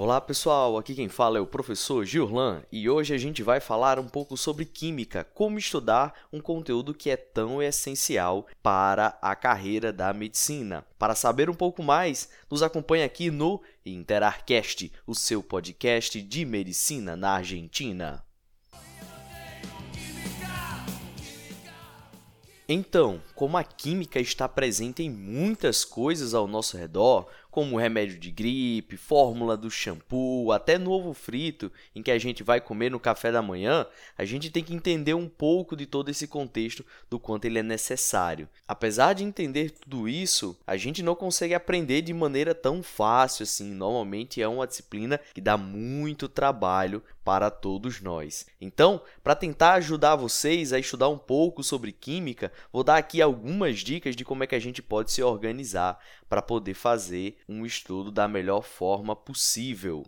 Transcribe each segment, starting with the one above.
Olá pessoal, aqui quem fala é o professor Gillan e hoje a gente vai falar um pouco sobre química, como estudar um conteúdo que é tão essencial para a carreira da medicina. Para saber um pouco mais, nos acompanhe aqui no Interarcast, o seu podcast de medicina na Argentina. Então, como a química está presente em muitas coisas ao nosso redor, como remédio de gripe, fórmula do shampoo, até no ovo frito, em que a gente vai comer no café da manhã, a gente tem que entender um pouco de todo esse contexto do quanto ele é necessário. Apesar de entender tudo isso, a gente não consegue aprender de maneira tão fácil assim. Normalmente é uma disciplina que dá muito trabalho para todos nós. Então, para tentar ajudar vocês a estudar um pouco sobre química, vou dar aqui algumas dicas de como é que a gente pode se organizar para poder fazer um estudo da melhor forma possível.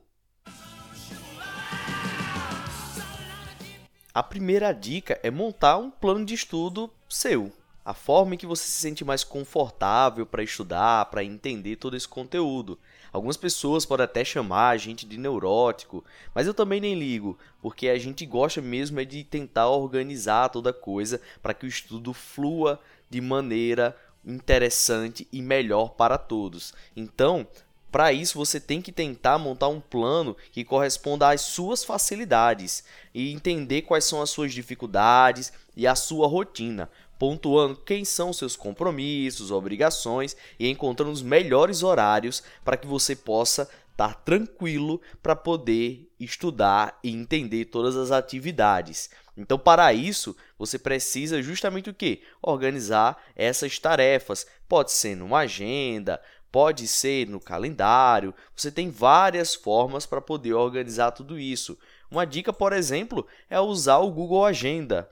A primeira dica é montar um plano de estudo seu. A forma em que você se sente mais confortável para estudar, para entender todo esse conteúdo. Algumas pessoas podem até chamar a gente de neurótico, mas eu também nem ligo, porque a gente gosta mesmo é de tentar organizar toda coisa para que o estudo flua de maneira interessante e melhor para todos. Então, para isso, você tem que tentar montar um plano que corresponda às suas facilidades e entender quais são as suas dificuldades e a sua rotina, pontuando quem são seus compromissos, obrigações e encontrando os melhores horários para que você possa estar tranquilo para poder estudar e entender todas as atividades. Então, para isso, você precisa justamente o que? Organizar essas tarefas. Pode ser numa agenda, pode ser no calendário. Você tem várias formas para poder organizar tudo isso. Uma dica, por exemplo, é usar o Google Agenda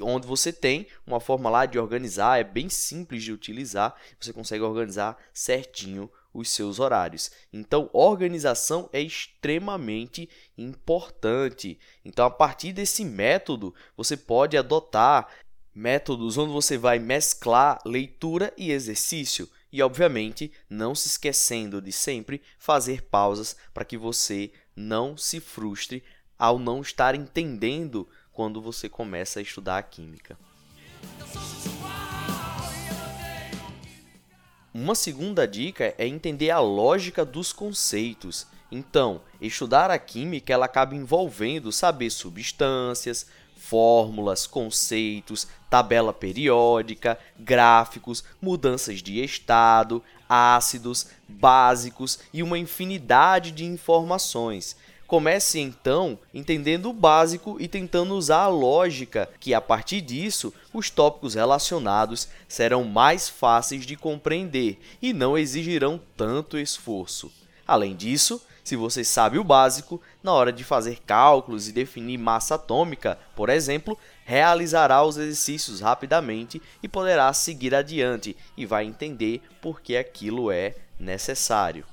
onde você tem uma forma lá de organizar, é bem simples de utilizar, você consegue organizar certinho os seus horários. Então, organização é extremamente importante. Então, a partir desse método, você pode adotar métodos onde você vai mesclar leitura e exercício. E, obviamente, não se esquecendo de sempre fazer pausas para que você não se frustre ao não estar entendendo quando você começa a estudar a química. Uma segunda dica é entender a lógica dos conceitos. Então, estudar a química ela acaba envolvendo saber substâncias, fórmulas, conceitos, tabela periódica, gráficos, mudanças de estado, ácidos, básicos e uma infinidade de informações. Comece então entendendo o básico e tentando usar a lógica, que a partir disso os tópicos relacionados serão mais fáceis de compreender e não exigirão tanto esforço. Além disso, se você sabe o básico, na hora de fazer cálculos e definir massa atômica, por exemplo, realizará os exercícios rapidamente e poderá seguir adiante e vai entender por que aquilo é necessário.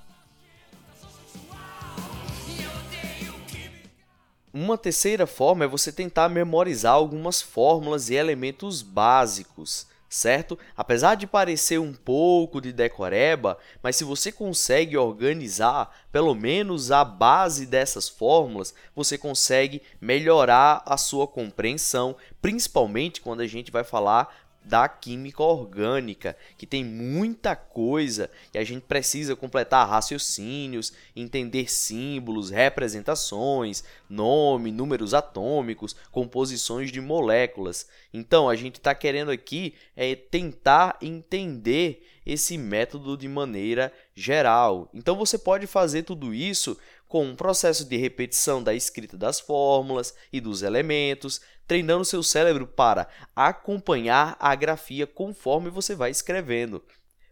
Uma terceira forma é você tentar memorizar algumas fórmulas e elementos básicos, certo? Apesar de parecer um pouco de decoreba, mas se você consegue organizar pelo menos a base dessas fórmulas, você consegue melhorar a sua compreensão, principalmente quando a gente vai falar da química orgânica, que tem muita coisa e a gente precisa completar raciocínios, entender símbolos, representações, nome, números atômicos, composições de moléculas. Então, a gente está querendo aqui é tentar entender esse método de maneira geral. Então, você pode fazer tudo isso com um processo de repetição da escrita das fórmulas e dos elementos, treinando seu cérebro para acompanhar a grafia conforme você vai escrevendo.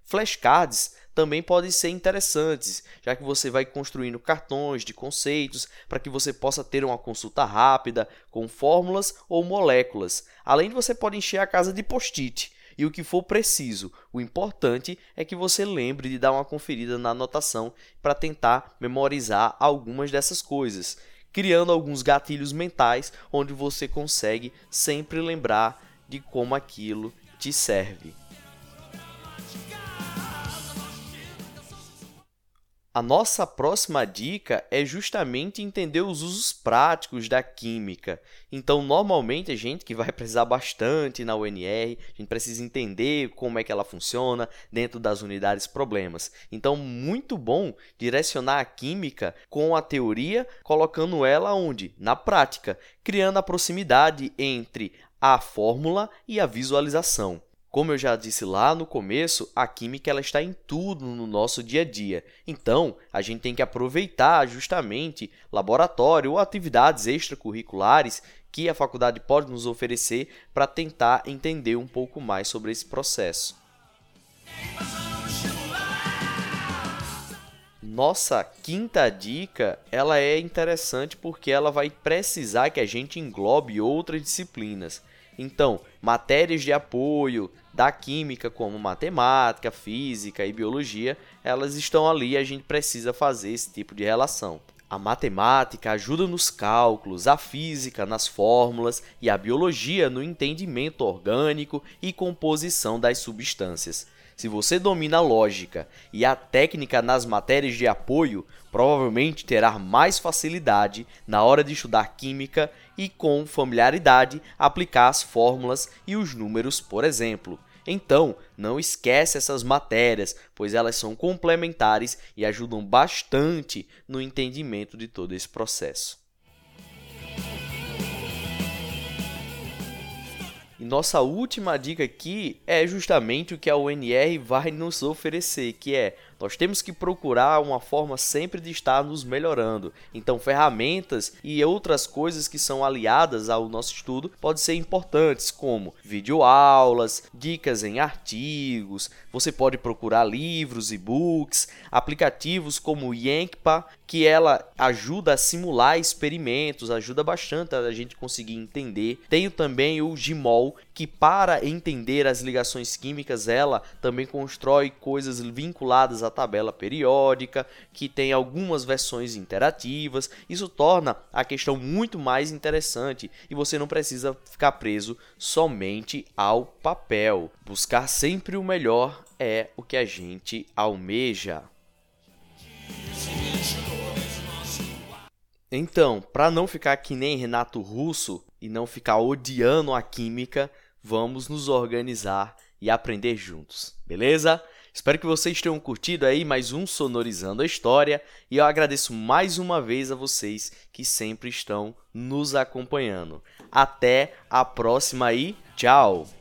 Flashcards também podem ser interessantes, já que você vai construindo cartões de conceitos para que você possa ter uma consulta rápida com fórmulas ou moléculas. Além de você pode encher a casa de post-it e o que for preciso. O importante é que você lembre de dar uma conferida na anotação para tentar memorizar algumas dessas coisas, criando alguns gatilhos mentais onde você consegue sempre lembrar de como aquilo te serve. A nossa próxima dica é justamente entender os usos práticos da química. Então, normalmente, a gente que vai precisar bastante na UNR, a gente precisa entender como é que ela funciona dentro das unidades problemas. Então, muito bom direcionar a química com a teoria, colocando ela onde? Na prática, criando a proximidade entre a fórmula e a visualização. Como eu já disse lá no começo, a química ela está em tudo no nosso dia a dia. Então, a gente tem que aproveitar justamente laboratório ou atividades extracurriculares que a faculdade pode nos oferecer para tentar entender um pouco mais sobre esse processo. Nossa quinta dica, ela é interessante porque ela vai precisar que a gente englobe outras disciplinas. Então, matérias de apoio da química, como matemática, física e biologia, elas estão ali e a gente precisa fazer esse tipo de relação. A matemática ajuda nos cálculos, a física nas fórmulas e a biologia no entendimento orgânico e composição das substâncias. Se você domina a lógica e a técnica nas matérias de apoio, provavelmente terá mais facilidade na hora de estudar química e com familiaridade aplicar as fórmulas e os números, por exemplo. Então, não esquece essas matérias, pois elas são complementares e ajudam bastante no entendimento de todo esse processo. E nossa última dica aqui é justamente o que a UNR vai nos oferecer, que é nós temos que procurar uma forma sempre de estar nos melhorando. Então, ferramentas e outras coisas que são aliadas ao nosso estudo podem ser importantes, como videoaulas, dicas em artigos, você pode procurar livros, e-books, aplicativos como o Yankpa, que ela ajuda a simular experimentos, ajuda bastante a gente conseguir entender. Tenho também o Gmol, que para entender as ligações químicas, ela também constrói coisas vinculadas à tabela periódica, que tem algumas versões interativas. Isso torna a questão muito mais interessante e você não precisa ficar preso somente ao papel. Buscar sempre o melhor é o que a gente almeja. Então, para não ficar que nem Renato Russo e não ficar odiando a química, vamos nos organizar e aprender juntos, beleza? Espero que vocês tenham curtido aí mais um Sonorizando a História e eu agradeço mais uma vez a vocês que sempre estão nos acompanhando. Até a próxima e tchau!